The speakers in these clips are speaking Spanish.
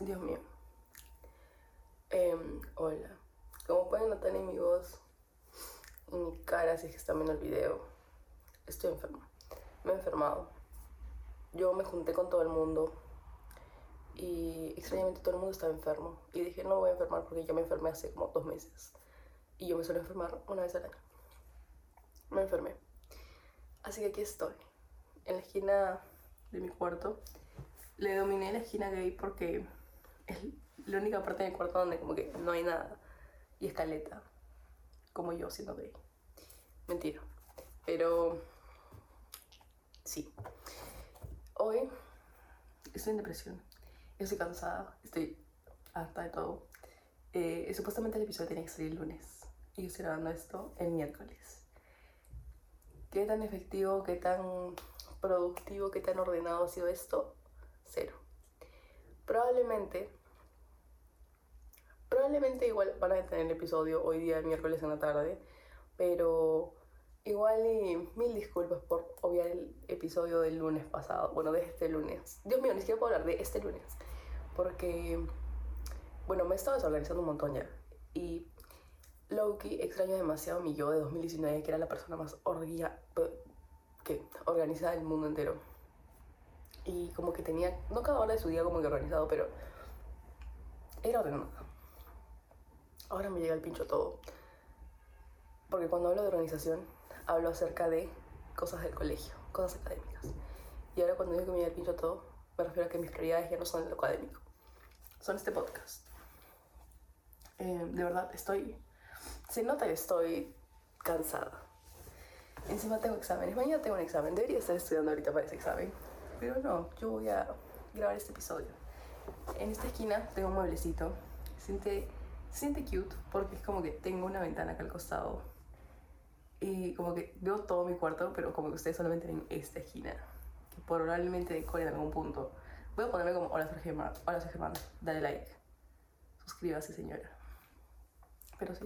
Dios mío. Em, hola. Como pueden notar en mi voz, en mi cara, si es que están viendo el video, estoy enferma. Me he enfermado. Yo me junté con todo el mundo y extrañamente todo el mundo estaba enfermo. Y dije, no voy a enfermar porque yo me enfermé hace como dos meses. Y yo me suelo enfermar una vez al año. Me enfermé. Así que aquí estoy, en la esquina de mi cuarto. Le dominé la esquina gay porque es la única parte del cuarto donde como que no hay nada. Y escaleta. Como yo siendo gay. Mentira. Pero sí. Hoy estoy en depresión. Estoy cansada. Estoy harta de todo. Eh, supuestamente el episodio tenía que salir el lunes. Y yo estoy grabando esto el miércoles. ¿Qué tan efectivo, qué tan productivo, qué tan ordenado ha sido esto? Cero. Probablemente, probablemente igual van a tener el episodio hoy día, miércoles en la tarde, pero igual y mil disculpas por obviar el episodio del lunes pasado, bueno, de este lunes. Dios mío, ni siquiera puedo hablar de este lunes, porque, bueno, me he estado desorganizando un montón ya, y Loki extraño demasiado mi yo de 2019, que era la persona más orgia, que organizada del mundo entero. Y como que tenía, no cada hora de su día como que organizado, pero era ordenada. Ahora me llega el pincho todo. Porque cuando hablo de organización, hablo acerca de cosas del colegio, cosas académicas. Y ahora cuando digo que me llega el pincho todo, me refiero a que mis prioridades ya no son lo académico, son este podcast. Eh, de verdad, estoy se nota que estoy cansada. Encima tengo exámenes. Mañana tengo un examen. Debería estar estudiando ahorita para ese examen. Pero no, yo voy a grabar este episodio. En esta esquina tengo un mueblecito. Siente cute porque es como que tengo una ventana acá al costado. Y como que veo todo mi cuarto, pero como que ustedes solamente ven esta esquina. Que probablemente decore en algún punto. Voy a ponerme como hola soy Germán. Hola soy Germán. Dale like. Suscríbase señora. Pero sí.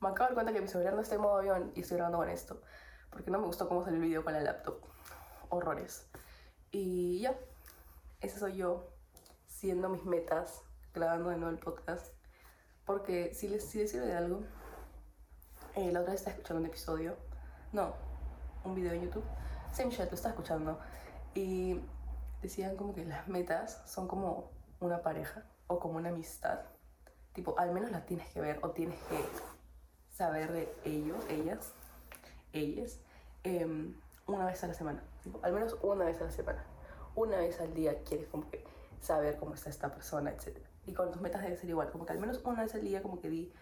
Me acabo de dar cuenta que mi celular no está en modo avión y estoy grabando con esto. Porque no me gustó cómo salió el video con la laptop. Horrores. Y ya. Ese soy yo. Siendo mis metas. Grabando de nuevo el podcast. Porque si les, si sirve de algo. Eh, la otra vez estaba escuchando un episodio. No. Un video en YouTube. Sí, Michelle, lo estaba escuchando. Y decían como que las metas son como una pareja o como una amistad. Tipo, al menos la tienes que ver o tienes que saber de ellos, ellas, ellas, em, una vez a la semana. Al menos una vez a la semana. Una vez al día quieres como que saber cómo está esta persona, etc. Y con tus metas debe ser igual, como que al menos una vez al día como que di,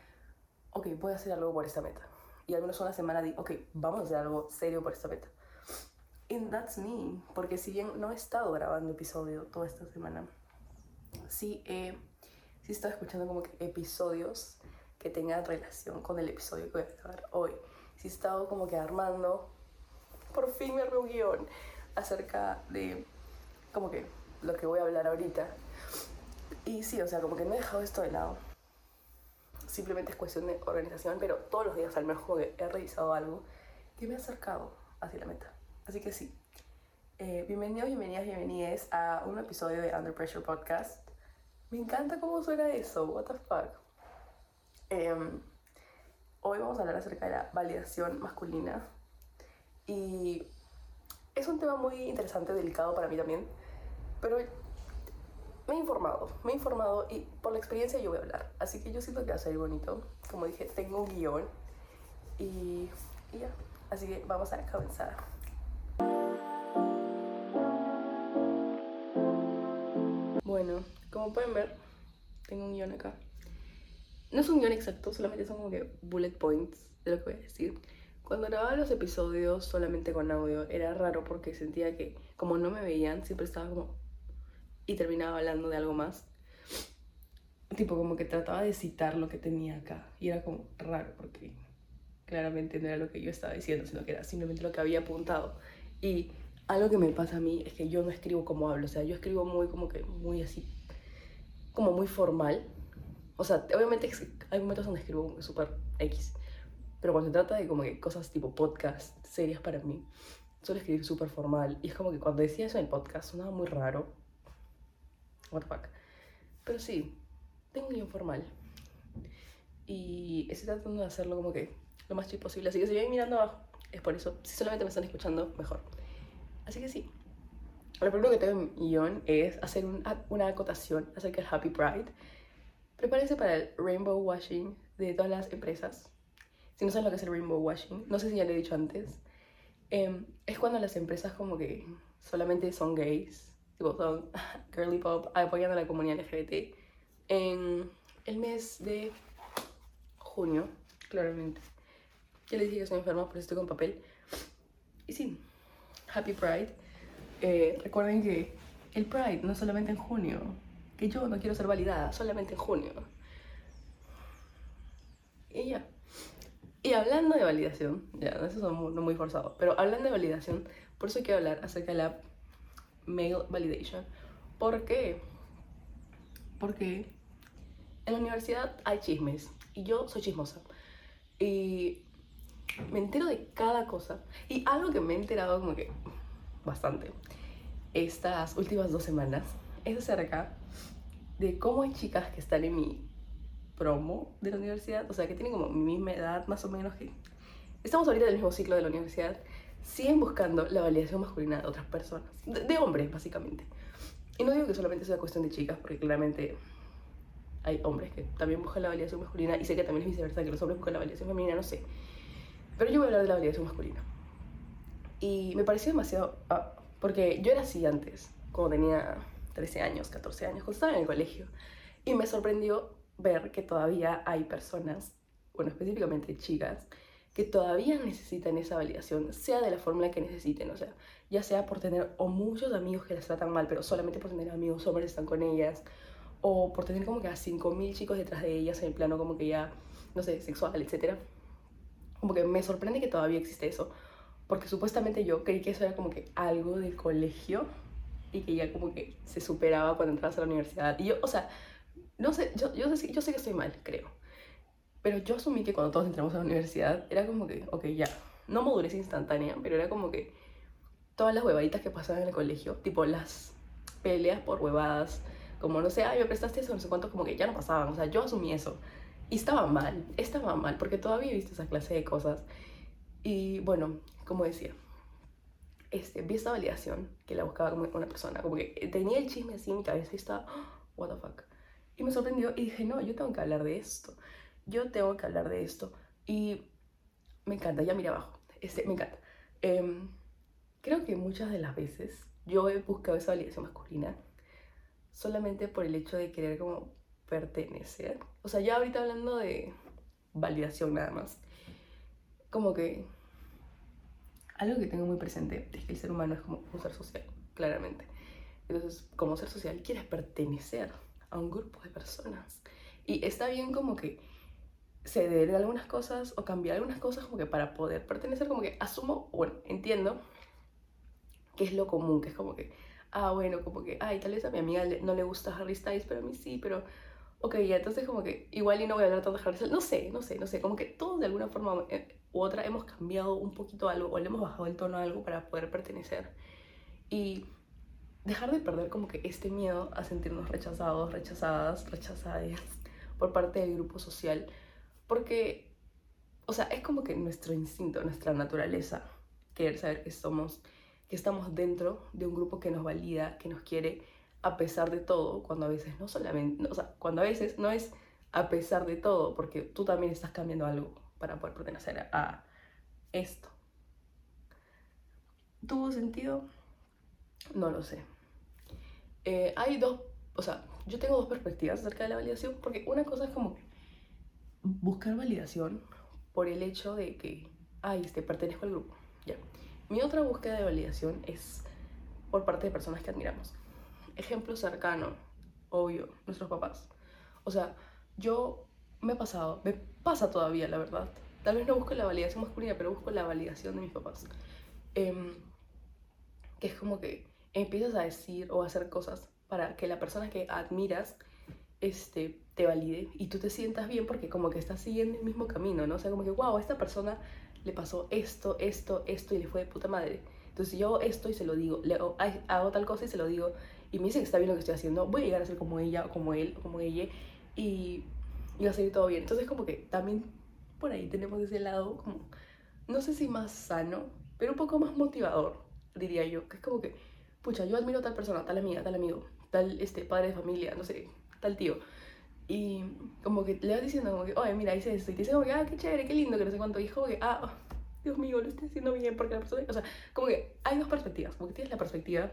ok, voy a hacer algo por esta meta. Y al menos una semana di, ok, vamos a hacer algo serio por esta meta. And that's me, porque si bien no he estado grabando episodio toda esta semana, sí he, sí he estado escuchando como que episodios que tenga relación con el episodio que voy a grabar hoy. Si he estado como que armando, por fin me armé un guion acerca de como que lo que voy a hablar ahorita. Y sí, o sea, como que no he dejado esto de lado. Simplemente es cuestión de organización, pero todos los días al menos como he revisado algo que me ha acercado hacia la meta. Así que sí. Eh, bienvenidos, bienvenidas, bienvenidas a un episodio de Under Pressure Podcast. Me encanta cómo suena eso, what the fuck. Em, hoy vamos a hablar acerca de la validación masculina y es un tema muy interesante, delicado para mí también, pero me he informado, me he informado y por la experiencia yo voy a hablar, así que yo siento que va a ser bonito, como dije, tengo un guion y, y ya, así que vamos a comenzar. Bueno, como pueden ver, tengo un guion acá no es un guion exacto, solamente son como que bullet points de lo que voy a decir. Cuando grababa los episodios solamente con audio era raro porque sentía que como no me veían, siempre estaba como... y terminaba hablando de algo más. Tipo como que trataba de citar lo que tenía acá y era como raro porque claramente no era lo que yo estaba diciendo, sino que era simplemente lo que había apuntado. Y algo que me pasa a mí es que yo no escribo como hablo, o sea, yo escribo muy como que muy así, como muy formal o sea, obviamente hay momentos donde escribo súper X. Pero cuando se trata de como que cosas tipo podcast, series para mí, suelo escribir súper formal. Y es como que cuando decía eso en el podcast sonaba muy raro. What the fuck. Pero sí, tengo un guion formal. Y estoy tratando de hacerlo como que lo más chido posible. Así que si ven mirando abajo, es por eso. Si solamente me están escuchando, mejor. Así que sí. Lo primero que tengo en mi guion es hacer un, una acotación acerca del Happy Pride. Prepárense para el rainbow washing de todas las empresas. Si no saben lo que es el rainbow washing, no sé si ya lo he dicho antes, em, es cuando las empresas como que solamente son gays, tipo girly pop, apoyando a la comunidad LGBT. En el mes de junio, claramente. Ya les dije que estoy enferma, por eso estoy con papel. Y sí, Happy Pride. Eh, recuerden que el Pride no es solamente en junio, que yo no quiero ser validada solamente en junio. Y ya. Y hablando de validación, ya, eso es no muy forzado, pero hablando de validación, por eso quiero hablar acerca de la male validation. ¿Por qué? Porque en la universidad hay chismes y yo soy chismosa. Y me entero de cada cosa. Y algo que me he enterado como que bastante estas últimas dos semanas es acerca de cómo hay chicas que están en mi promo de la universidad, o sea, que tienen como mi misma edad más o menos que... Estamos ahorita en el mismo ciclo de la universidad, siguen buscando la validación masculina de otras personas, de, hombres básicamente. Y no digo que solamente sea cuestión de chicas, porque claramente hay hombres que también buscan la validación masculina y sé que también es viceversa, que los hombres buscan la validación femenina, no sé. Pero yo voy a hablar de la validación masculina. Y me pareció demasiado... Ah, porque yo era así antes, cuando tenía 13 años, 14 años, cuando estaba en el colegio. Y me sorprendió ver que todavía hay personas, bueno, específicamente chicas, que todavía necesitan esa validación, sea de la fórmula que necesiten, o sea, ya sea por tener o muchos amigos que las tratan mal, pero solamente por tener amigos hombres están con ellas, o por tener como que a 5.000 chicos detrás de ellas en el plano como que ya, no sé, sexual, etc. Como que me sorprende que todavía existe eso, porque supuestamente yo creí que eso era como que algo de colegio y que ya como que se superaba cuando entras a la universidad. Y yo, o sea, no sé, yo, yo, sé, yo sé que estoy mal, creo. Pero yo asumí que cuando todos entramos a la universidad era como que, ok, ya, no madurez instantánea, pero era como que todas las huevaditas que pasaban en el colegio, tipo las peleas por huevadas, como no sé, ay, me prestaste eso, no sé cuánto, como que ya no pasaban, o sea, yo asumí eso. Y estaba mal, estaba mal, porque todavía he visto esa clase de cosas. Y bueno, como decía, este, vi esta validación que la buscaba como una persona, como que tenía el chisme así en mi cabeza y estaba, oh, what the fuck. Y me sorprendió y dije, no, yo tengo que hablar de esto. Yo tengo que hablar de esto. Y me encanta, ya mira abajo. Este, me encanta. Em, creo que muchas de las veces yo he buscado esa validación masculina solamente por el hecho de querer como pertenecer. O sea, ya ahorita hablando de validación nada más. Como que algo que tengo muy presente es que el ser humano es como un ser social, claramente. Entonces, como ser social, quieres pertenecer a un grupo de personas. Y está bien como que ceder algunas cosas o cambiar algunas cosas como que para poder pertenecer, como que asumo, bueno, entiendo que es lo común, que es como que, ah, bueno, como que, ay, tal vez a mi amiga no le gusta Harry Styles, pero a mí sí, pero, ok, ya, entonces como que igual y no voy a hablar tanto de Harry Styles, no sé, no sé, no sé, como que todos de alguna forma eh, u otra hemos cambiado un poquito algo o le hemos bajado el tono a algo para poder pertenecer. Y dejar de perder como que este miedo a sentirnos rechazados, rechazadas, rechazadas por parte del grupo social, porque, o sea, es como que nuestro instinto, nuestra naturaleza, querer saber que somos, que estamos dentro de un grupo que nos valida, que nos quiere a pesar de todo, cuando a veces no solamente, o sea, cuando a veces no es a pesar de todo, porque tú también estás cambiando algo para poder pertenecer a esto. ¿Tuvo sentido? No lo sé. Eh, hay dos, o sea, yo tengo dos perspectivas acerca de la validación, porque una cosa es como buscar validación por el hecho de que, ay, este, pertenezco al grupo, ya. Mi otra búsqueda de validación es por parte de personas que admiramos. Ejemplo cercano, obvio, nuestros papás. O sea, yo me he pasado, me pasa todavía, la verdad. Tal vez no busco la validación masculina, pero busco la validación de mis papás. Em, que es como que empiezas a decir o a hacer cosas para que la persona que admiras este, te valide y tú te sientas bien porque como que estás siguiendo el mismo camino, ¿no? O sea, como que, wow, a esta persona le pasó esto, esto, esto y le fue de puta madre. Entonces yo esto y se lo digo, le hago, hago tal cosa y se lo digo y me dice que está bien lo que estoy haciendo, voy a llegar a ser como ella o como él o como ella y, y va a salir todo bien. Entonces como que también por ahí tenemos ese lado como, no sé si más sano, pero un poco más motivador, diría yo, que es como que, pucha, yo admiro a tal persona, tal amiga, tal amigo, tal este, padre de familia, no sé, tal tío. Y como que le vas diciendo como que, oye, mira, hice esto. Y te dice como que, ah, qué chévere, qué lindo, que no sé cuánto. Y es como que, ah, Dios mío, lo estoy haciendo bien porque la persona... O sea, como que hay dos perspectivas. Como que tienes la perspectiva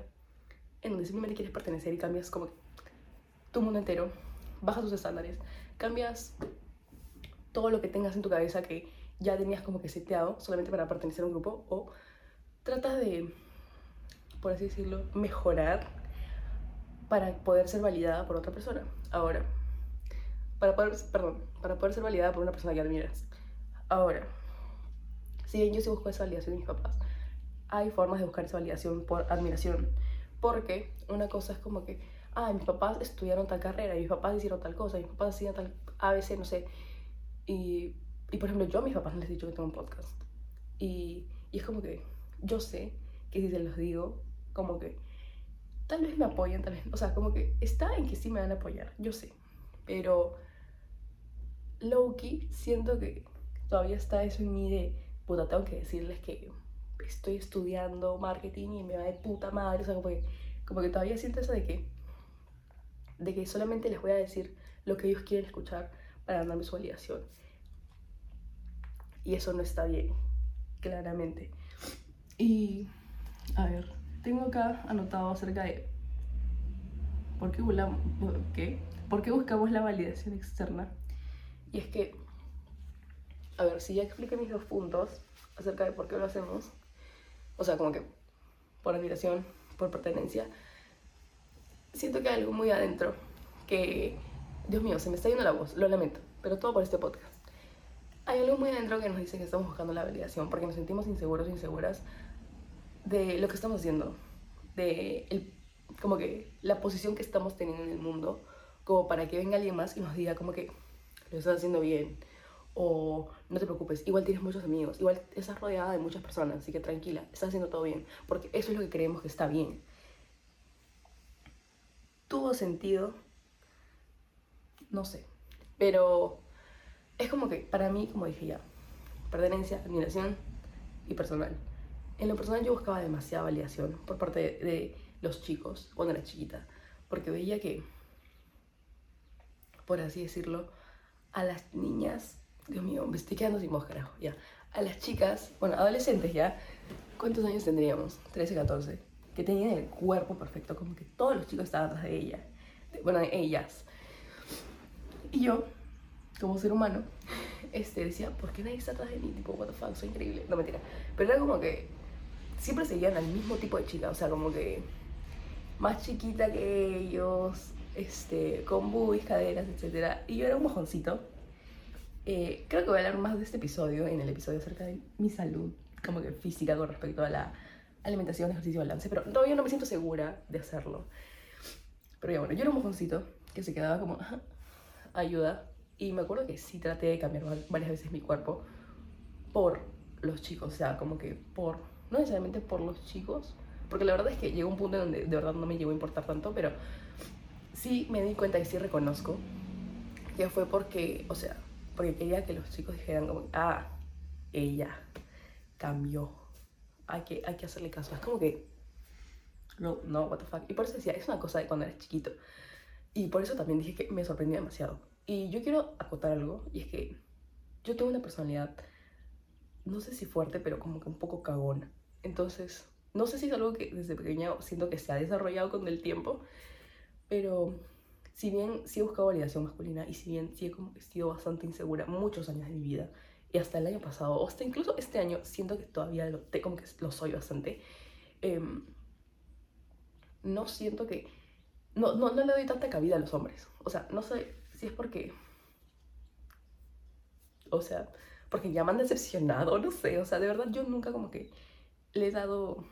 en donde simplemente quieres pertenecer y cambias como que tu mundo entero, bajas tus estándares, cambias todo lo que tengas en tu cabeza que ya tenías como que seteado solamente para pertenecer a un grupo o tratas de, por así decirlo, mejorar para poder ser validada por otra persona. Ahora, para poder, perdón, para poder ser validada por una persona que admiras. Ahora, si bien yo sí busco esa validación de mis papás, hay formas de buscar esa validación por admiración. Porque una cosa es como que, ah, mis papás estudiaron tal carrera, y mis papás hicieron tal cosa, y mis papás hacían tal ABC, no sé. Y, y por ejemplo, yo a mis papás les he dicho que tengo un podcast. Y, y es como que yo sé que si se los digo, como que tal vez me apoyen, tal vez, o sea, como que está en que sí me van a apoyar, yo sé. Pero Loki, siento que todavía está eso en mí de, puta, tengo que decirles que estoy estudiando marketing y me va de puta madre, o sea, como que, como que todavía siento eso de que, de que solamente les voy a decir lo que ellos quieren escuchar para darme su validación. Y eso no está bien, claramente. Y, a ver, tengo acá anotado acerca de por qué, ¿qué? ¿Por qué buscamos la validación externa. Y es que, a ver, si ya expliqué mis dos puntos acerca de por qué lo hacemos, o sea, como que por admiración, por pertenencia, siento que hay algo muy adentro que, Dios mío, se me está yendo la voz, lo lamento, pero todo por este podcast. Hay algo muy adentro que nos dice que estamos buscando la validación porque nos sentimos inseguros o inseguras de lo que estamos haciendo, de el, como que la posición que estamos teniendo en el mundo, como para que venga alguien más y nos diga como que lo estás haciendo bien, o no te preocupes, igual tienes muchos amigos, igual estás rodeada de muchas personas, así que tranquila, estás haciendo todo bien, porque eso es lo que creemos que está bien. Tuvo sentido, no sé, pero es como que para mí, como dije ya, pertenencia, admiración y personal. En lo personal yo buscaba demasiada validación por parte de, los chicos cuando era chiquita, porque veía que, por así decirlo, a las niñas Dios mío, me estoy quedando sin voz, carajo. Ya. A las chicas, bueno, adolescentes ya, ¿cuántos años tendríamos? 13, 14. Que tenían el cuerpo perfecto, como que todos los chicos estaban atrás de ella. bueno, de ellas. Y yo, como ser humano, este, decía, ¿por qué nadie está atrás de mí? Tipo, what the fuck, soy increíble. No, mentira. Pero era como que siempre seguían al mismo tipo de chica, o sea, como que más chiquita que ellos, este, con boobies, caderas, etc. Y yo era un mojoncito eh, creo que voy a hablar más de este episodio en el episodio acerca de mi salud, como que física con respecto a la alimentación, ejercicio balance, pero todavía no me siento segura de hacerlo. Pero ya bueno, yo era un mojoncito que se quedaba como ayuda y me acuerdo que sí traté de cambiar varias veces mi cuerpo por los chicos, o sea, como que por, no necesariamente por los chicos, porque la verdad es que llegó un punto donde de verdad no me llegó a importar tanto, pero sí me di cuenta y sí reconozco que fue porque, o sea, porque quería que los chicos dijeran como, ah, ella cambió, hay que, hay que hacerle caso. Es como que, no, no, what the fuck. Y por eso decía, es una cosa de cuando eres chiquito. Y por eso también dije que me sorprendió demasiado. Y yo quiero acotar algo, y es que yo tengo una personalidad, no sé si fuerte, pero como que un poco cagona. Entonces, no sé si es algo que desde pequeña siento que se ha desarrollado con el tiempo, pero si bien sí he buscado validación masculina y si bien sí he sido bastante insegura muchos años de mi vida y hasta el año pasado, o hasta incluso este año, siento que todavía lo, como que lo soy bastante, em, no siento que... No, no, no le doy tanta cabida a los hombres. O sea, no sé si es porque... O sea, porque ya me han decepcionado, no sé. O sea, de verdad yo nunca como que le he dado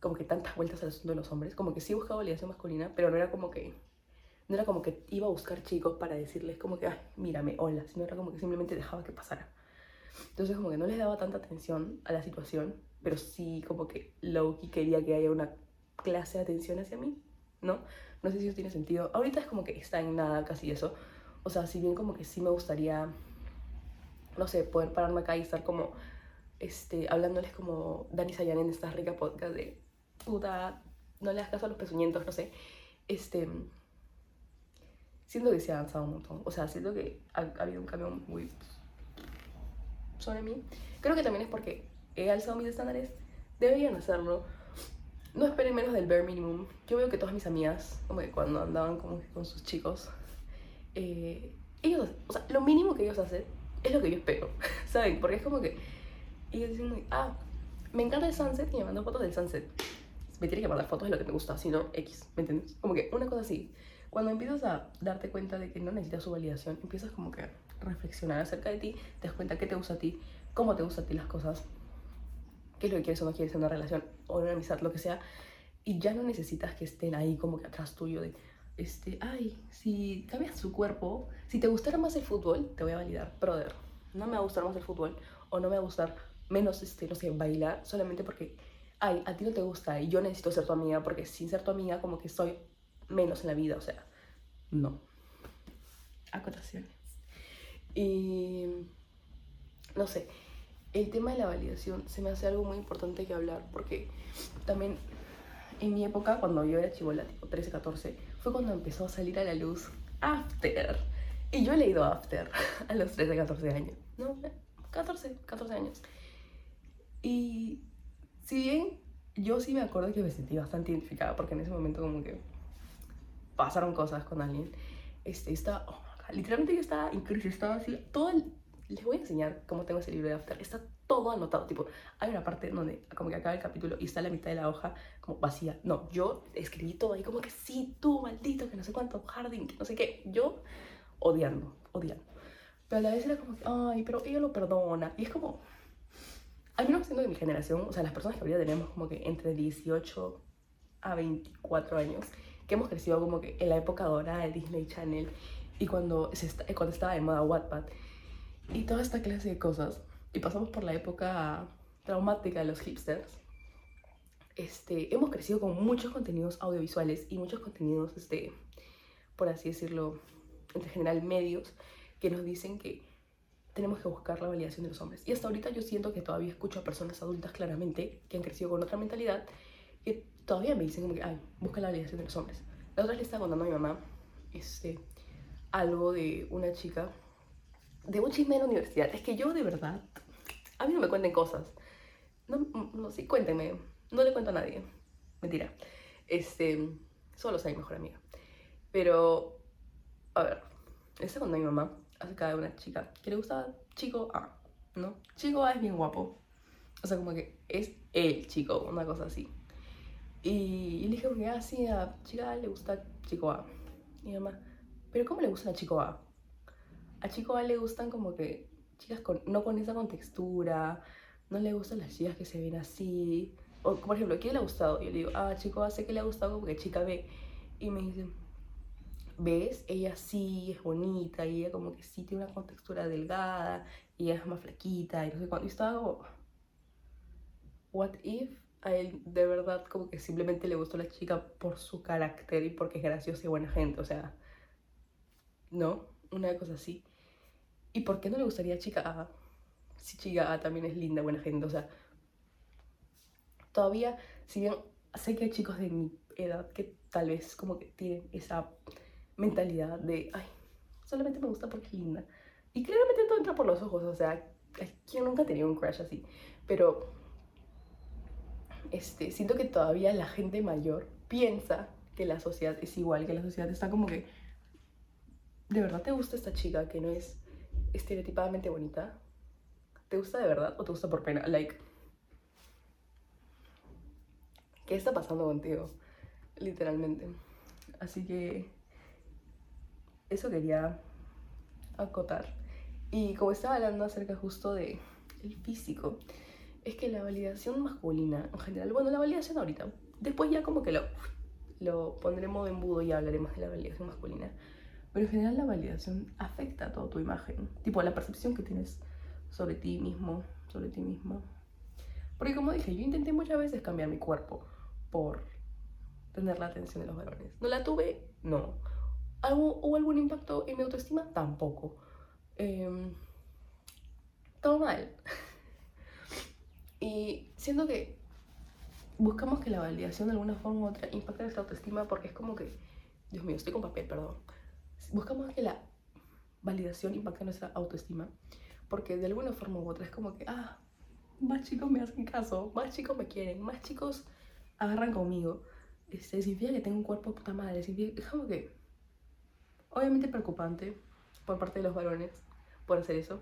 como que tantas vueltas al asunto de los hombres, como que sí buscaba validación masculina, pero no era como que no era como que iba a buscar chicos para decirles como que, ay, mírame, hola, sino era como que simplemente dejaba que pasara. Entonces como que no les daba tanta atención a la situación, pero sí como que Loki quería que haya una clase de atención hacia mí, ¿no? No sé si eso tiene sentido. Ahorita es como que está en nada casi eso. O sea, si bien como que sí me gustaría, no sé, poder pararme acá y estar como, este, hablándoles como Dani Sayan en esta rica podcast de, puta, no le das caso a los pezuñentos, no sé. Este, siento que se ha avanzado un montón. O sea, siento que ha, ha habido un cambio muy sobre mí. Creo que también es porque he alzado mis estándares. Deberían hacerlo no esperen menos del bare minimum. Yo veo que todas mis amigas, como que cuando andaban como con sus chicos, eh, ellos, o sea, lo mínimo que ellos hacen es lo que yo espero, ¿saben? Porque es como que ellos dicen, ah, me encanta el sunset y me mandan fotos del sunset. Me tiene que mandar fotos de lo que me gusta, si no, X, ¿me entiendes? Como que una cosa así. Cuando empiezas a darte cuenta de que no necesitas su validación, empiezas como que a reflexionar acerca de ti, te das cuenta qué te gusta a ti, cómo te gusta a ti las cosas, qué es lo que quieres o no quieres en una relación o en una amistad, lo que sea, y ya no necesitas que estén ahí como que atrás tuyo de, este, ay, si cambias su cuerpo, si te gustara más el fútbol, te voy a validar, brother, no me va a gustar más el fútbol o no me va a gustar menos, este, no sé, bailar solamente porque, ay, a ti no te gusta y yo necesito ser tu amiga porque sin ser tu amiga como que soy menos en la vida, o sea, no. Acotaciones. Y, no sé, el tema de la validación se me hace algo muy importante que hablar porque también en mi época, cuando yo era chivola, tipo 13, 14, fue cuando empezó a salir a la luz After. Y yo he leído After a los 13, 14 años. No, 14, 14 años. Y si bien yo sí me acuerdo que me sentí bastante identificada porque en ese momento como que pasaron cosas con alguien. Este, estaba, oh literalmente yo estaba estaba así, todo el les voy a enseñar cómo tengo ese libro de After. Está todo anotado, tipo, hay una parte donde como que acaba el capítulo y está la mitad de la hoja como vacía. No, yo escribí todo ahí como que sí, tú, maldito, que no sé cuánto, Harding, que no sé qué. Yo odiando, odiando. Pero a la vez era como que, ay, pero ella lo perdona. Y es como, al menos siendo de mi generación, o sea, las personas que ahorita tenemos como que entre 18 a 24 años, que hemos crecido como que en la época dorada de Disney Channel y cuando, se cuando estaba de moda Wattpad y toda esta clase de cosas. Y pasamos por la época traumática de los hipsters. Este, hemos crecido con muchos contenidos audiovisuales y muchos contenidos, este, por así decirlo, en general medios, que nos dicen que tenemos que buscar la validación de los hombres. Y hasta ahorita yo siento que todavía escucho a personas adultas claramente que han crecido con otra mentalidad que todavía me dicen como que, ay, busca la validación de los hombres. La otra vez le estaba contando a mi mamá este, algo de una chica de un chisme de la universidad. Es que yo de verdad, a mí no me cuenten cosas. No, no, sí, cuéntenme. No le cuento a nadie. Mentira. Este, solo soy mi mejor amiga. Pero, a ver, esta cuando mi mamá acerca de una chica que le gusta chico A, ¿no? Chico A es bien guapo. O sea, como que es el chico, una cosa así. Y, le dije, que ah, sí, a chica A le gusta chico A. Y mamá, ¿pero cómo le gusta a chico A? a Chico A le gustan como que chicas con, no con esa contextura, no le gustan las chicas que se ven así. O, por ejemplo, ¿quién le ha gustado? Yo le digo, ah, Chico A sé que le ha gustado porque chica B. Y me dicen, ¿ves? Ella sí es bonita, y ella como que sí tiene una contextura delgada, y ella es más flaquita, y no sé cuánto. Y estaba ¿what if? A él de verdad como que simplemente le gustó la chica por su carácter y porque es graciosa y buena gente, o sea, ¿no? Una cosa así. ¿Y por qué no le gustaría Chica A? Si Chica A también es linda, buena gente, o sea. Todavía, si bien sé que hay chicos de mi edad que tal vez como que tienen esa mentalidad de, ay, solamente me gusta porque es linda. Y claramente todo entra por los ojos, o sea, ¿quién nunca ha tenido un crush así? Pero, este, siento que todavía la gente mayor piensa que la sociedad es igual, que la sociedad está como que, ¿de verdad te gusta esta chica que no es estereotipadamente bonita? ¿Te gusta de verdad o te gusta por pena? Like, ¿qué está pasando contigo? Literalmente. Así que eso quería acotar. Y como estaba hablando acerca justo de el físico, es que la validación masculina en general, bueno, la validación ahorita, después ya como que lo, lo pondré en embudo y hablaremos de la validación masculina. Pero en general la validación afecta a toda tu imagen, tipo la percepción que tienes sobre ti mismo, sobre ti misma. Porque como dije, yo intenté muchas veces cambiar mi cuerpo por tener la atención de los varones. ¿No la tuve? No. ¿Algo, ¿Hubo algún impacto en mi autoestima? Tampoco. Eh, todo mal. y siento que buscamos que la validación de alguna forma u otra impacte nuestra autoestima porque es como que, Dios mío, estoy con papel, perdón. Buscamos que la validación impacte nuestra autoestima porque de alguna forma u otra es como que, ah, más chicos me hacen caso, más chicos me quieren, más chicos agarran conmigo. Este, significa que tengo un cuerpo puta madre, es como que, obviamente preocupante por parte de los varones por hacer eso.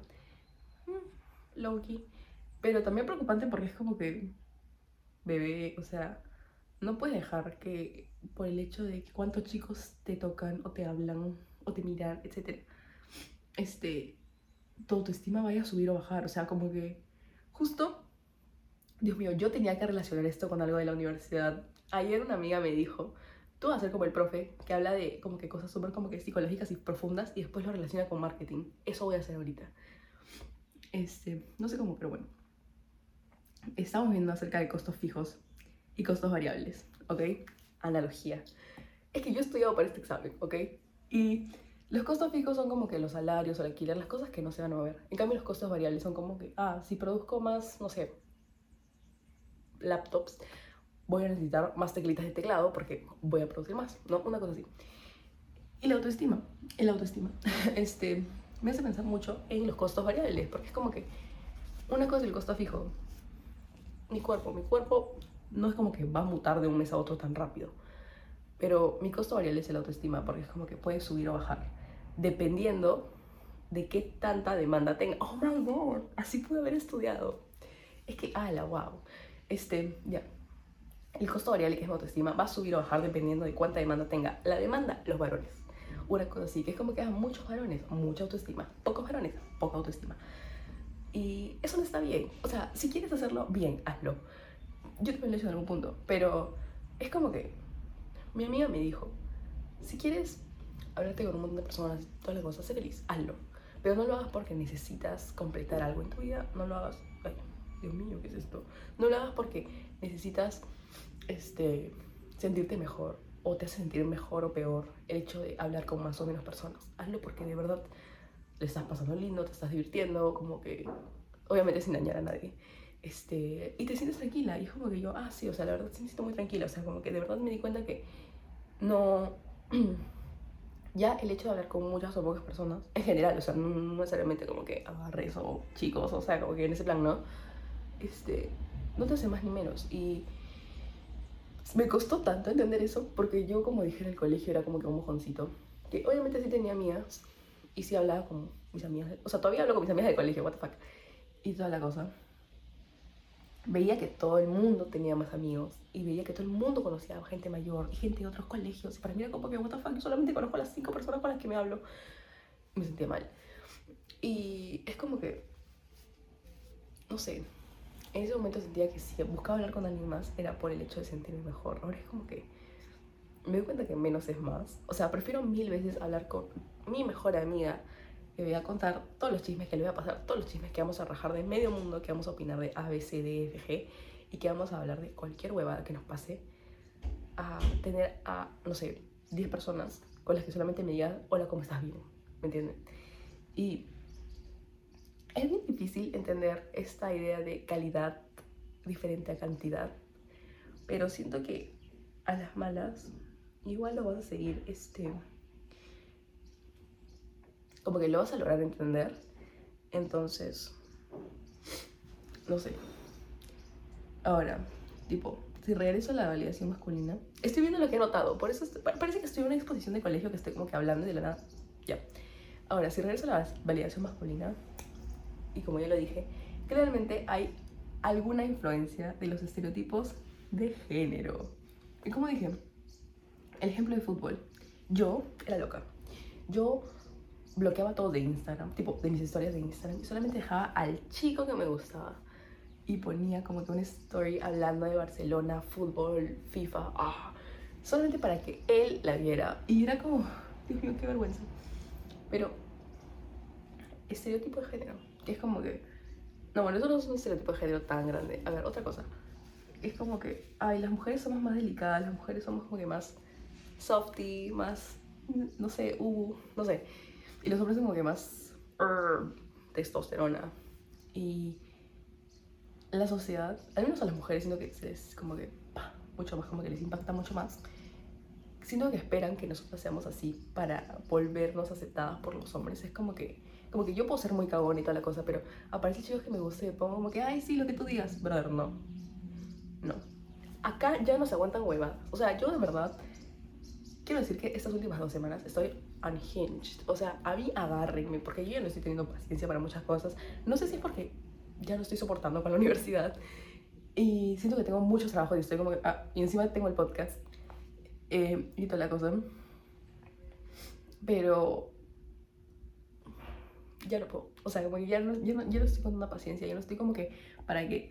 Mm, Loki. Pero también preocupante porque es como que, bebé, o sea, no puedes dejar que por el hecho de que cuántos chicos te tocan o te hablan o te miran, etc. Este, tu autoestima vaya a subir o bajar. O sea, como que justo, Dios mío, yo tenía que relacionar esto con algo de la universidad. Ayer una amiga me dijo, tú vas a ser como el profe, que habla de como que cosas súper como que psicológicas y profundas y después lo relaciona con marketing. Eso voy a hacer ahorita. Este, no sé cómo, pero bueno. Estamos viendo acerca de costos fijos y costos variables, ¿ok? Analogía. Es que yo he estudiado para este examen, ¿ok? Y los costos fijos son como que los salarios el alquiler, las cosas que no se van a mover. En cambio, los costos variables son como que, ah, si produzco más, no sé, laptops, voy a necesitar más teclitas de teclado porque voy a producir más, ¿no? Una cosa así. Y la autoestima, el autoestima, este, me hace pensar mucho en los costos variables, porque es como que una cosa es el costo fijo. Mi cuerpo, mi cuerpo no es como que va a mutar de un mes a otro tan rápido. Pero mi costo variable es el autoestima, porque es como que puede subir o bajar, dependiendo de qué tanta demanda tenga. Oh my god, así pude haber estudiado. Es que, ala, wow. Este, ya. El costo variable, que es autoestima, va a subir o bajar dependiendo de cuánta demanda tenga. La demanda, los varones. Una cosa así, que es como que hay muchos varones, mucha autoestima. Pocos varones, poca autoestima. Y eso no está bien. O sea, si quieres hacerlo, bien, hazlo. Yo también lo he hecho en algún punto, pero es como que mi amiga me dijo, si quieres hablarte con un montón de personas, todas las cosas, sé feliz, hazlo. Pero no lo hagas porque necesitas completar algo en tu vida, no lo hagas, ay, Dios mío, ¿qué es esto? No lo hagas porque necesitas este, sentirte mejor o te hace sentir mejor o peor el hecho de hablar con más o menos personas. Hazlo porque de verdad le estás pasando lindo, te estás divirtiendo, como que, obviamente sin dañar a nadie. Este, y te sientes tranquila. Y es como que yo, ah, sí, o sea, la verdad sí me siento muy tranquila. O sea, como que de verdad me di cuenta que no. ya el hecho de hablar con muchas o pocas personas, en general, o sea, no, necesariamente como que agarres o chicos, o sea, como que en ese plan, ¿no? Este, no te hace más ni menos. Y me costó tanto entender eso porque yo, como dije en el colegio, era como que un mojoncito. Que obviamente sí tenía amigas y sí hablaba con mis amigas. O sea, todavía hablo con mis amigas de colegio, what the fuck. Y toda la cosa veía que todo el mundo tenía más amigos y veía que todo el mundo conocía a gente mayor y gente de otros colegios. Y para mí era como que, what the fuck, yo solamente conozco a las cinco personas con las que me hablo. Me sentía mal. Y es como que, no sé, en ese momento sentía que si buscaba hablar con alguien más era por el hecho de sentirme mejor. Ahora es como que me doy cuenta que menos es más. O sea, prefiero mil veces hablar con mi mejor amiga le voy a contar todos los chismes que le voy a pasar, todos los chismes que vamos a rajar de medio mundo, que vamos a opinar de A, B, C, D, F, G y que vamos a hablar de cualquier huevada que nos pase, a tener a, no sé, 10 personas con las que solamente me digan, hola, ¿cómo estás bien? ¿Me entienden? Y es bien difícil entender esta idea de calidad diferente a cantidad, pero siento que a las malas igual lo vas a seguir este como que lo vas a lograr entender. Entonces, no sé. Ahora, tipo, si regreso a la validación masculina, estoy viendo lo que he notado, por eso parece que estoy en una exposición de colegio que estoy como que hablando de la nada. Ya. Ahora, si regreso a la validación masculina, y como ya lo dije, claramente hay alguna influencia de los estereotipos de género. Y como dije, el ejemplo de fútbol. Yo era loca. Yo bloqueaba todo de Instagram, tipo de mis historias de Instagram, y solamente dejaba al chico que me gustaba. Y ponía como que una story hablando de Barcelona, fútbol, FIFA, ah, solamente para que él la viera. Y era como, Dios mío, qué vergüenza. Pero, estereotipo de género, es como que. No, bueno, eso no es un estereotipo de género tan grande. A ver, otra cosa. es como que, ay, las mujeres somos más delicadas, las mujeres somos como que más softy, más, no sé, uh, no sé. Y los hombres son como que más testosterona. Y la sociedad, al menos a las mujeres, siento que es como que, mucho más, como que les impacta mucho más. Siento que esperan que nosotros seamos así para volvernos aceptadas por los hombres. Es como que, como que yo puedo ser muy cagón y toda la cosa, pero aparece chicos que me guste y pongo como que, ay, sí, lo que tú digas. Brother, no. No. Acá ya no se aguantan huevadas. O sea, yo de verdad quiero decir que estas últimas dos semanas estoy unhinged. O sea, a mí agárrenme, porque yo ya no estoy teniendo paciencia para muchas cosas. No sé si es porque ya no estoy soportando con la universidad. Y siento que tengo mucho trabajo y estoy como ah, y encima tengo el podcast. Eh, y toda la cosa. Pero ya no puedo. O sea, que ya no, ya no, ya no estoy con una paciencia, ya no estoy como que para que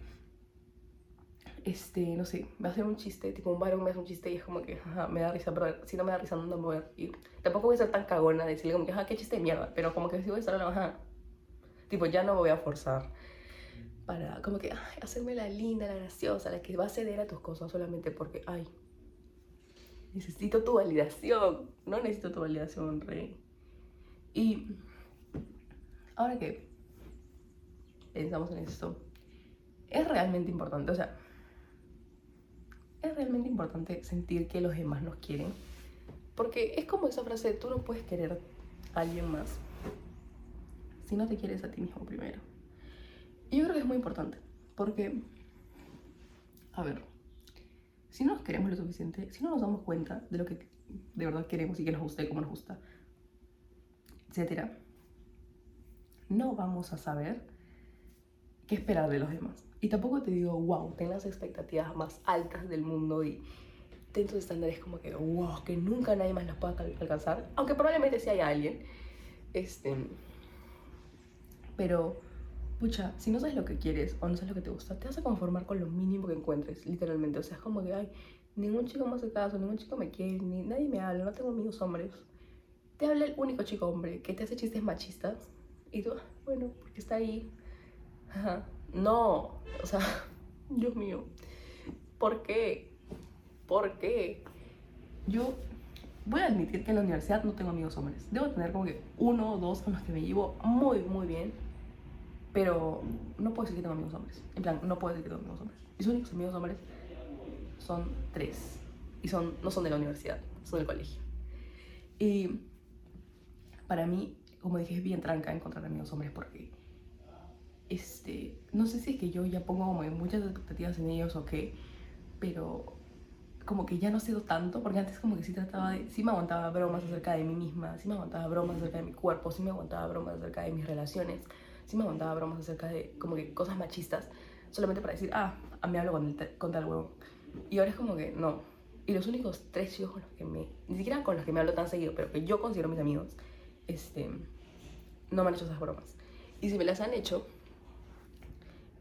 este, no sé, me hacer un chiste, tipo un varón me hace un chiste y es como que, me da risa, pero si no me da risa no me voy a ir. Tampoco voy a ser tan cagona de decirle como que, ajá, qué chiste de mierda, pero como que si voy a estar la ajá, tipo, ya no voy a forzar para, como que, hacerme la linda, la graciosa, la que va a ceder a tus cosas solamente porque, ay, necesito tu validación, no necesito tu validación, rey. Y ahora que pensamos en esto, es realmente importante, o sea, es realmente importante sentir que los demás nos quieren. Porque es como esa frase, tú no puedes querer a alguien más si no te quieres a ti mismo primero. Y yo creo que es muy importante, porque, a ver, si no nos queremos lo suficiente, si no nos damos cuenta de lo que de verdad queremos y que nos gusta y cómo nos gusta, etcétera, no vamos a saber qué esperar de los demás. Y tampoco te digo, wow, ten las expectativas más altas del mundo y ten tus estándares como que, wow, que nunca nadie más los pueda alcanzar. Aunque probablemente sí haya alguien. Este. Pero, pucha, si no sabes lo que quieres o no sabes lo que te gusta, te vas a conformar con lo mínimo que encuentres, literalmente. O sea, es como que, ay, ningún chico me hace caso, ningún chico me quiere, ni nadie me habla, no tengo amigos hombres. Te habla el único chico hombre que te hace chistes machistas y tú, bueno, porque está ahí. Ajá no, o sea, Dios mío, ¿por qué? ¿Por qué? Yo voy a admitir que en la universidad no tengo amigos hombres. Debo tener como que uno o dos con los que me llevo muy, muy bien. Pero no puedo decir que tengo amigos hombres. En plan, no puedo decir que tengo amigos hombres. Mis únicos amigos hombres son tres. Y son, no son de la universidad, son del colegio. Y para mí, como dije, es bien tranca encontrar amigos hombres porque este, no sé si es que yo ya pongo como muchas expectativas en ellos o qué, pero como que ya no sido tanto, porque antes como que sí trataba de, sí me aguantaba bromas acerca de mí misma, sí me aguantaba bromas acerca de mi cuerpo, sí me aguantaba bromas acerca de mis relaciones, sí me aguantaba bromas acerca de como que cosas machistas, solamente para decir, ah, me hablo con, el, con tal huevo. Y ahora es como que no. Y los únicos tres chicos con los que me, ni siquiera con los que me hablo tan seguido, pero que yo considero mis amigos, este, no me han hecho esas bromas. Y si me las han hecho,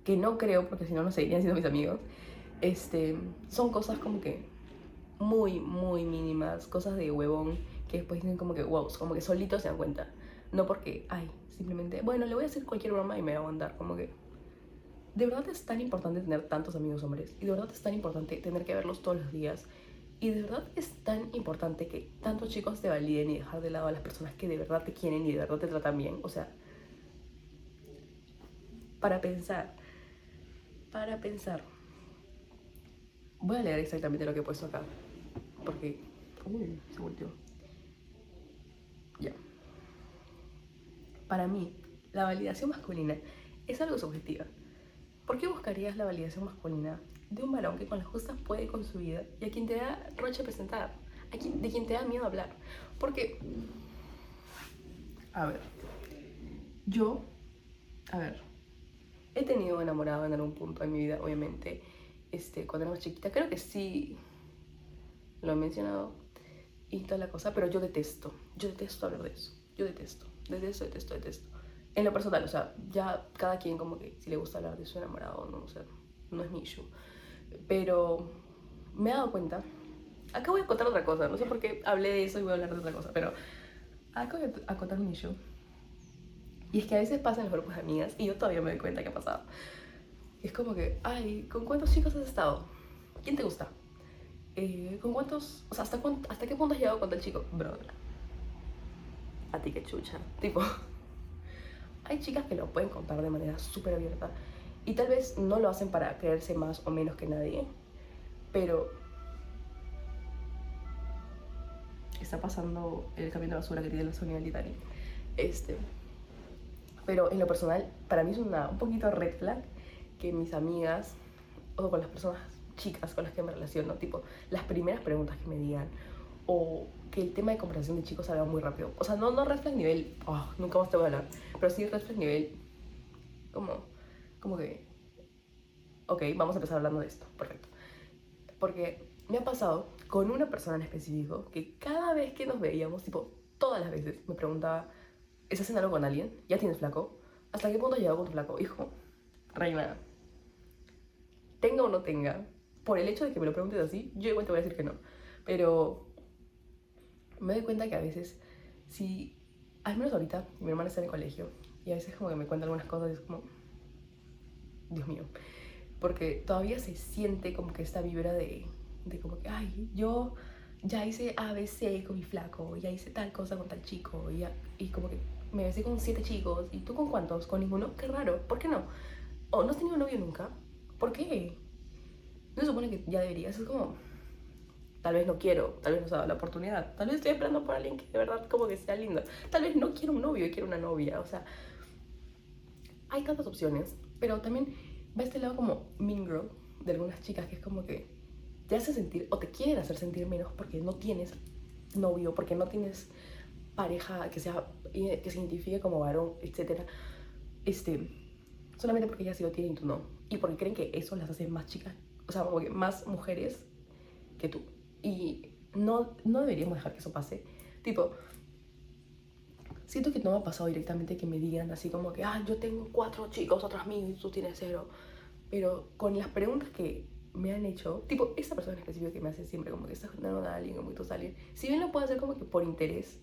que no creo, porque si no, no seguirían siendo mis amigos, este, son cosas como que muy, muy mínimas, cosas de huevón, que después dicen como que, wow, como que solitos se dan cuenta. No porque, ay, simplemente, bueno, le voy a hacer cualquier broma y me va a aguantar, como que... De verdad es tan importante tener tantos amigos hombres, y de verdad es tan importante tener que verlos todos los días, y de verdad es tan importante que tantos chicos te validen y dejar de lado a las personas que de verdad te quieren y de verdad te tratan bien. O sea, para pensar, para pensar. Voy a leer exactamente lo que he puesto acá. Porque. Uy, se volteó. Ya. Para mí, la validación masculina es algo subjetiva. ¿Por qué buscarías la validación masculina de un varón que con las justas puede con su vida y a quien te da roche presentar? A quien, de quien te da miedo hablar. Porque. A ver. Yo. A ver he tenido enamorado en algún punto de mi vida, obviamente, este, cuando era más chiquita. Creo que sí lo he mencionado y toda la cosa, pero yo detesto, yo detesto hablar de eso. Yo detesto, detesto, detesto, detesto. En lo personal, o sea, ya cada quien como que si le gusta hablar de su enamorado, no, o sea, no es mi issue. Pero me he dado cuenta, acá voy a contar otra cosa, no sé por qué hablé de eso y voy a hablar de otra cosa, pero acá voy a contar un issue y es que a veces pasa en los grupos de amigas y yo todavía me doy cuenta que ha pasado. Es como que, ay, ¿con cuántos chicos has estado? ¿quién te gusta? Eh, ¿Con cuántos, o sea, hasta, hasta qué punto has llegado con tal chico? Brother, a ti que chucha. Tipo, hay chicas que lo pueden contar de manera súper abierta y tal vez no lo hacen para creerse más o menos que nadie, pero está pasando el camión de basura que tiene la Sonia Litani. Este, pero en lo personal, para mí es una, un poquito red flag que mis amigas o con las personas chicas con las que me relaciono, tipo, las primeras preguntas que me digan o que el tema de conversación de chicos salga muy rápido. O sea, no, no red flag nivel, oh, nunca más te voy a hablar, pero sí red flag nivel, como, como que, ok, vamos a empezar hablando de esto, perfecto. Porque me ha pasado con una persona en específico que cada vez que nos veíamos, tipo, todas las veces, me preguntaba, ¿estás en algo con alguien? ¿Ya tienes flaco? ¿Hasta qué punto has llegado con tu flaco? Hijo, reina, tenga o no tenga, por el hecho de que me lo preguntes así, yo igual te voy a decir que no. Pero me doy cuenta que a veces, si, al menos ahorita, mi hermana está en el colegio y a veces como que me cuenta algunas cosas y es como, Dios mío, porque todavía se siente como que esta vibra de, de como que, ay, yo ya hice ABC con mi flaco, ya hice tal cosa con tal chico, y, y como que me besé con siete chicos, ¿y tú con cuántos? ¿Con ninguno? Qué raro, ¿por qué no? ¿O no has tenido novio nunca? ¿Por qué? No se supone que ya deberías, es como, tal vez no quiero, tal vez no se ha dado la oportunidad, tal vez estoy esperando por alguien que de verdad como que sea lindo, tal vez no quiero un novio y quiero una novia, o sea, hay tantas opciones, pero también va este lado como mean girl de algunas chicas que es como que te hace sentir o te quieren hacer sentir menos porque no tienes novio, porque no tienes pareja que sea eh, que se identifique como varón, etcétera. Este, solamente porque ellas sí lo tienen y tú no. Y porque creen que eso las hace más chicas, o sea, como que más mujeres que tú. Y no, no deberíamos dejar que eso pase. Tipo, siento que no me ha pasado directamente que me digan así como que, ah, yo tengo cuatro chicos, otras mil, tú tienes cero. Pero con las preguntas que me han hecho, tipo, esta persona en específico que me hace siempre como que estás con a alguien o muy a alguien, si bien lo puedo hacer como que por interés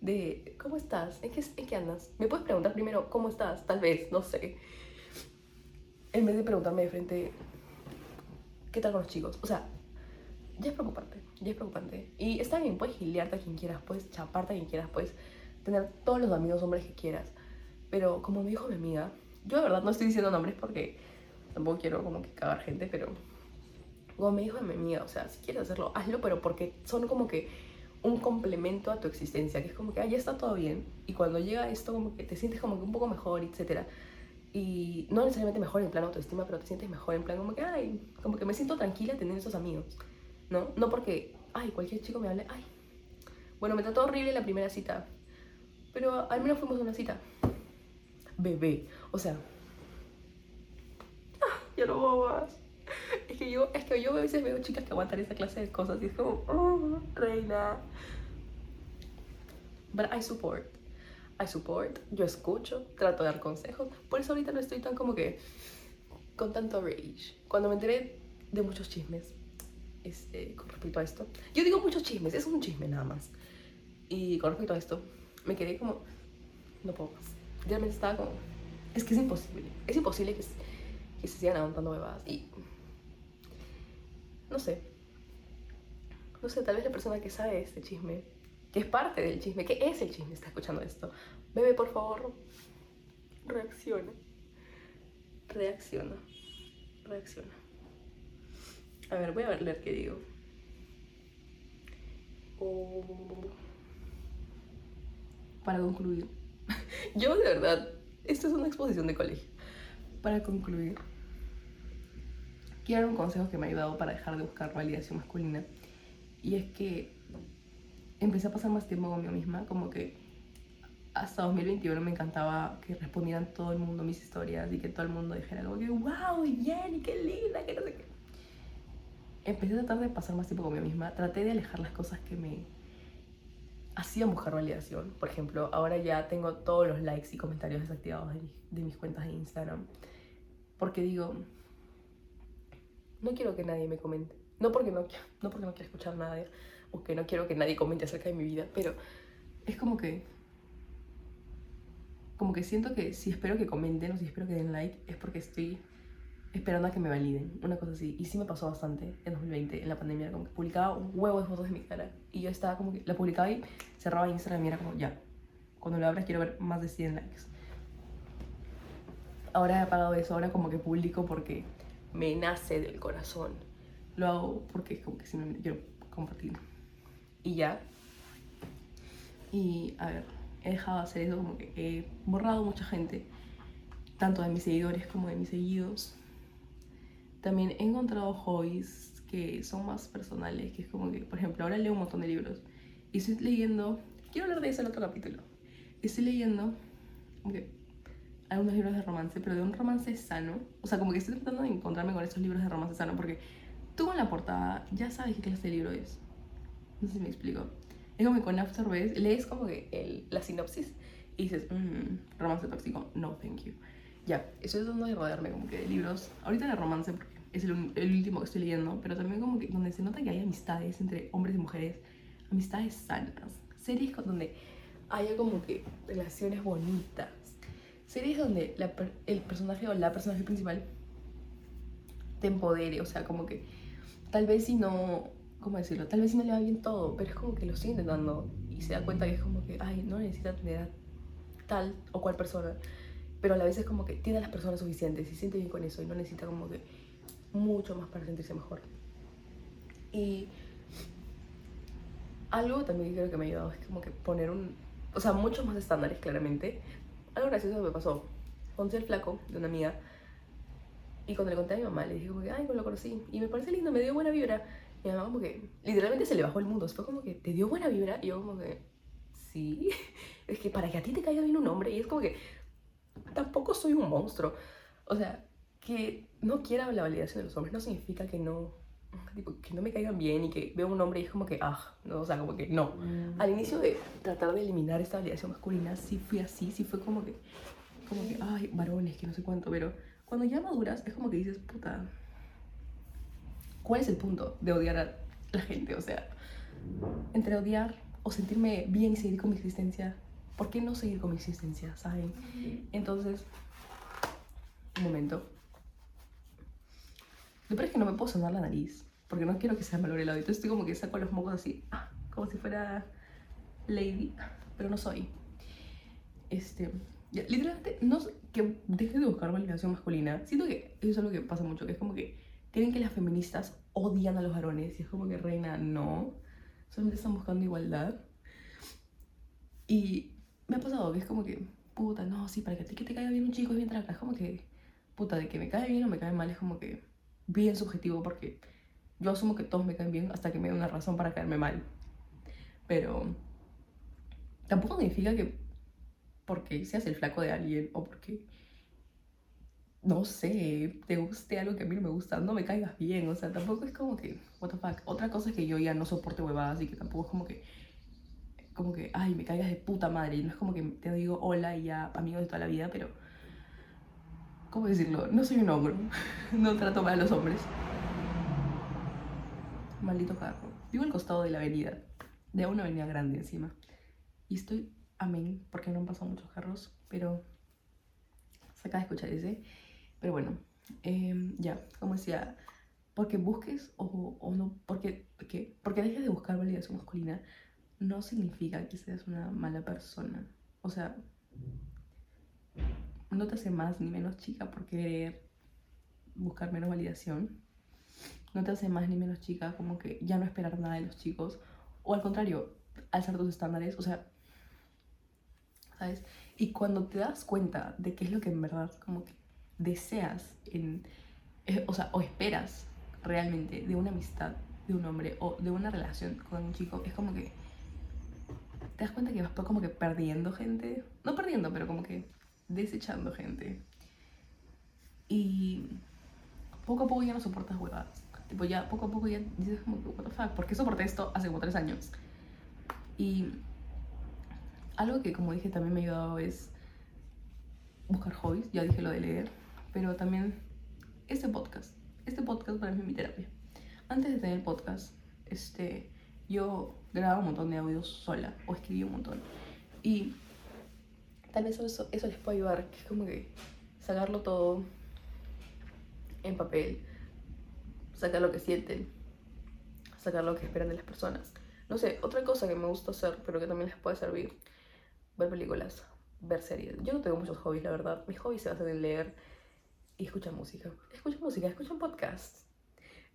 de, ¿cómo estás? ¿En qué, ¿En qué andas? Me puedes preguntar primero, ¿cómo estás? Tal vez, no sé. En vez de preguntarme de frente, ¿qué tal con los chicos? O sea, ya es preocupante, ya es preocupante. Y está bien, puedes gilearte a quien quieras, puedes chaparte a quien quieras, puedes tener todos los amigos hombres que quieras. Pero como me dijo mi amiga, yo de verdad no estoy diciendo nombres porque tampoco quiero como que cagar gente, pero como me dijo mi amiga, o sea, si quieres hacerlo, hazlo, pero porque son como que un complemento a tu existencia, que es como que, ah, ya está todo bien, y cuando llega esto, como que te sientes como que un poco mejor, etc. Y no necesariamente mejor en plan autoestima, pero te sientes mejor en plan como que, ay, como que me siento tranquila teniendo esos amigos, ¿no? No porque, ay, cualquier chico me hable, ay, bueno, me trató horrible la primera cita, pero al menos fuimos a una cita. Bebé, o sea, ah, ya no más. Es que yo, es que yo a veces veo chicas que aguantan esa clase de cosas y es como, oh, reina. But I support. I support. Yo escucho, trato de dar consejos. Por eso ahorita no estoy tan como que con tanto rage. Cuando me enteré de muchos chismes este, con respecto a esto. Yo digo muchos chismes, es un chisme nada más. Y con respecto a esto, me quedé como, no puedo más. Realmente estaba como, es que es imposible. Es imposible que, que se sigan aguantando bebadas. Y no sé. No sé, tal vez la persona que sabe este chisme, que es parte del chisme, que es el chisme, está escuchando esto. Bebe, por favor, reacciona. Reacciona. Reacciona. A ver, voy a ver leer qué digo. Oh. Para concluir. Yo de verdad, esto es una exposición de colegio. Para concluir quiero dar un consejo que me ha ayudado para dejar de buscar validación masculina. Y es que empecé a pasar más tiempo conmigo misma, como que hasta 2021 me encantaba que respondieran todo el mundo mis historias y que todo el mundo dijera como que wow, Jenny, qué linda, que no sé qué. Empecé a tratar de pasar más tiempo conmigo misma, traté de alejar las cosas que me hacían buscar validación. Por ejemplo, ahora ya tengo todos los likes y comentarios desactivados de, de mis cuentas de Instagram. Porque digo, no quiero que nadie me comente. No porque no, no porque no quiera escuchar nada o que no quiero que nadie comente acerca de mi vida, pero es como que como que siento que si espero que comenten o si espero que den like es porque estoy esperando a que me validen, una cosa así. Y sí me pasó bastante en 2020, en la pandemia, como que publicaba un huevo de fotos de mi cara. Y yo estaba como que la publicaba y cerraba Instagram y era como, ya, cuando lo abras quiero ver más de 100 likes. Ahora he apagado eso, ahora como que publico porque me nace del corazón. Lo hago porque es como que simplemente quiero compartir. Y ya. Y a ver, he dejado de hacer eso como que he borrado mucha gente, tanto de mis seguidores como de mis seguidos. También he encontrado hobbies que son más personales, que es como que, por ejemplo, ahora leo un montón de libros y estoy leyendo, quiero hablar de eso en otro capítulo, estoy leyendo okay, algunos libros de romance, pero de un romance sano, o sea, como que estoy tratando de encontrarme con esos libros de romance sano, porque tú en la portada ya sabes qué clase de libro es. No sé si me explico. Es como que con After lees como que el, la sinopsis y dices, mmm, romance tóxico, no, thank you. Ya, estoy tratando de rodearme como que de libros, ahorita de romance, porque es el, el, último que estoy leyendo, pero también como que donde se nota que hay amistades entre hombres y mujeres, amistades sanas, series donde haya como que relaciones bonitas, series donde la, el personaje o la personaje principal te empodere, o sea, como que tal vez si no, ¿cómo decirlo? Tal vez si no le va bien todo, pero es como que lo sigue intentando y se da cuenta que es como que, ay, no necesita tener a tal o cual persona, pero a la vez es como que tiene a las personas suficientes y se siente bien con eso y no necesita como que mucho más para sentirse mejor. Y algo también creo que me ha ayudado es como que poner un, o sea, muchos más estándares claramente. Algo gracioso me pasó. Conocí el flaco de una amiga y cuando le conté a mi mamá le dije como que, ay, lo conocí y me parece lindo, me dio buena vibra. Mi mamá como que literalmente se le bajó el mundo, fue como que, ¿te dio buena vibra? Y yo como que, sí, es que para que a ti te caiga bien un hombre y es como que, tampoco soy un monstruo. O sea, que no quiera la validación de los hombres no significa que no, que no me caigan bien y que veo un hombre y es como que, ah, no, o sea, como que no. Mm. Al inicio de tratar de eliminar esta validación masculina, sí fui así, sí fue como que, como que, ay, varones, que no sé cuánto, pero cuando ya maduras es como que dices, puta, ¿cuál es el punto de odiar a la gente? O sea, entre odiar o sentirme bien y seguir con mi existencia, ¿por qué no seguir con mi existencia, saben? Entonces, un momento. Lo peor es que no me puedo sonar la nariz, porque no quiero que se me logre el audio. Entonces estoy como que saco los mocos así, ah, como si fuera Lady, pero no soy. Este, literalmente, no que deje de buscar validación masculina. Siento que eso es algo que pasa mucho, que es como que tienen que las feministas odian a los varones y es como que reina, no. Solamente están buscando igualdad. Y me ha pasado que es como que, puta, no, sí, para que te, que te caiga bien un chico es bien traca. Es como que, puta, de que me cae bien o me cae mal, es como que bien subjetivo porque yo asumo que todos me caen bien hasta que me den una razón para caerme mal. Pero tampoco significa que porque seas el flaco de alguien o porque, no sé, te guste algo que a mí no me gusta, no me caigas bien. O sea, tampoco es como que, what the fuck. Otra cosa es que yo ya no soporte huevadas y que tampoco es como que, como que, ay, me caigas de puta madre. Y no es como que te digo hola y ya amigos de toda la vida, pero ¿cómo decirlo? No soy un hombre, no trato mal a los hombres. Maldito carro. Vivo al costado de la avenida, de una avenida grande encima. Y estoy amén, porque no han pasado muchos carros, pero se acaba de escuchar ese. Pero bueno, em, ya, como decía, porque busques o, o no, porque, ¿qué? porque dejes de buscar validación masculina, no significa que seas una mala persona. O sea, no te hace más ni menos chica por querer buscar menos validación. No te hace más ni menos chica como que ya no esperar nada de los chicos. O al contrario, alzar tus estándares. O sea, ¿sabes? Y cuando te das cuenta de qué es lo que en verdad como deseas, en, eh, o sea, o esperas realmente de una amistad de un hombre o de una relación con un chico, es como que te das cuenta que vas como que perdiendo gente. No perdiendo, pero como que desechando gente. Y poco a poco ya no soportas huevadas. Tipo, ya poco a poco ya dices como, what the fuck, ¿por qué soporté esto hace como tres años? Y algo que, como dije, también me ha ayudado es buscar hobbies. Ya dije lo de leer, pero también este podcast. Este podcast para mí es mi terapia. Antes de tener el podcast, este, yo grababa un montón de audios sola o escribía un montón. Y tal vez eso, eso les puede ayudar, que es como que sacarlo todo en papel, sacar lo que sienten, sacar lo que esperan de las personas. No sé, otra cosa que me gusta hacer, pero que también les puede servir, ver películas, ver series. Yo no tengo muchos hobbies, la verdad. Mis hobbies se basan en leer y escuchar música. Escuchan música, escuchan podcasts.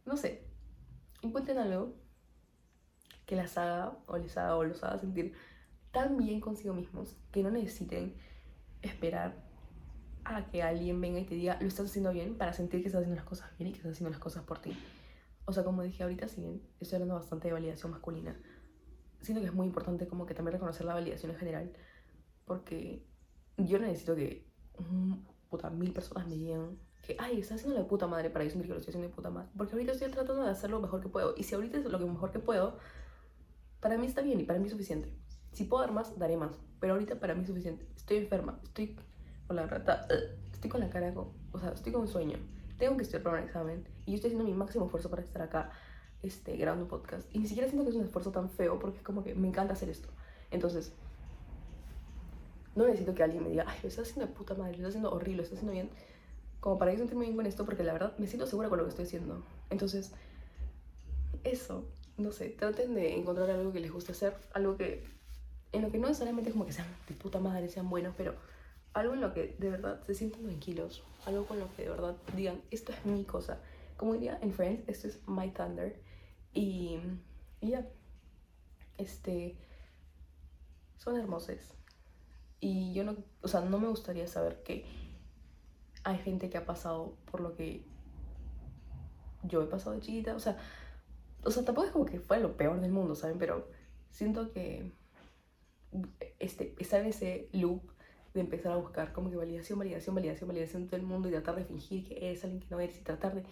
No sé, encuentren algo que las haga o les haga o los haga sentir tan bien consigo mismos que no necesiten esperar a que alguien venga y te diga lo estás haciendo bien para sentir que estás haciendo las cosas bien y que estás haciendo las cosas por ti. O sea, como dije ahorita, si bien estoy hablando bastante de validación masculina, siento que es muy importante como que también reconocer la validación en general, porque yo necesito que puta, mil personas me digan que, ay, estás haciendo la puta madre para yo sentir que lo estoy haciendo de puta madre, porque ahorita estoy tratando de hacer lo mejor que puedo, y si ahorita es lo mejor que puedo, para mí está bien y para mí es suficiente. Si puedo dar más, daré más, pero ahorita para mí es suficiente. Estoy enferma, estoy con la rata, estoy con la cara, o sea, estoy con un sueño tengo que estudiar para un examen y yo estoy haciendo mi máximo esfuerzo para estar acá este, grabando un podcast. Y ni siquiera siento que es un esfuerzo tan feo porque es como que me encanta hacer esto. Entonces, no necesito que alguien me diga, ay, lo estás haciendo de puta madre, lo estás haciendo horrible, lo estás haciendo bien. Como para que sentirme bien esto porque la verdad me siento segura con lo que estoy haciendo. Entonces, eso, no sé, traten de encontrar algo que les guste hacer, algo que, en lo que no necesariamente es como que sean de puta madre, sean buenos, pero algo en lo que de verdad se sientan tranquilos, algo con lo que de verdad digan, esto es mi cosa. Como diría en Friends, esto es my thunder. Y, ya, este, son hermosos. Y yo no, o sea, no me gustaría saber que hay gente que ha pasado por lo que yo he pasado de chiquita. O sea, o sea, tampoco es como que fue lo peor del mundo, ¿saben? Pero siento que este, estar en ese loop de empezar a buscar como que validación, validación, validación, validación de todo el mundo y tratar de fingir que eres alguien que no eres y tratar de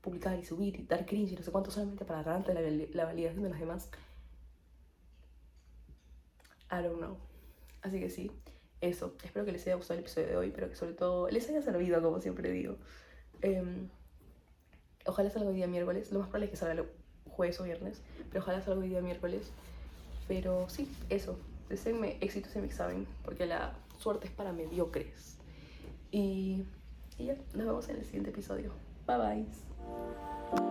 publicar y subir y dar cringe y no sé cuánto solamente para ganarte la, la validación de los demás. I don't know. Así que sí, eso. Espero que les haya gustado el episodio de hoy, pero que sobre todo les haya servido, como siempre digo. Em, ojalá salga hoy día miércoles. Lo más probable es que salga jueves o viernes, pero ojalá salga hoy día miércoles. Pero sí, eso. Deseenme éxitos en mi examen, porque la suerte es para mediocres. Y, y ya, nos vemos en el siguiente episodio. Bye bye.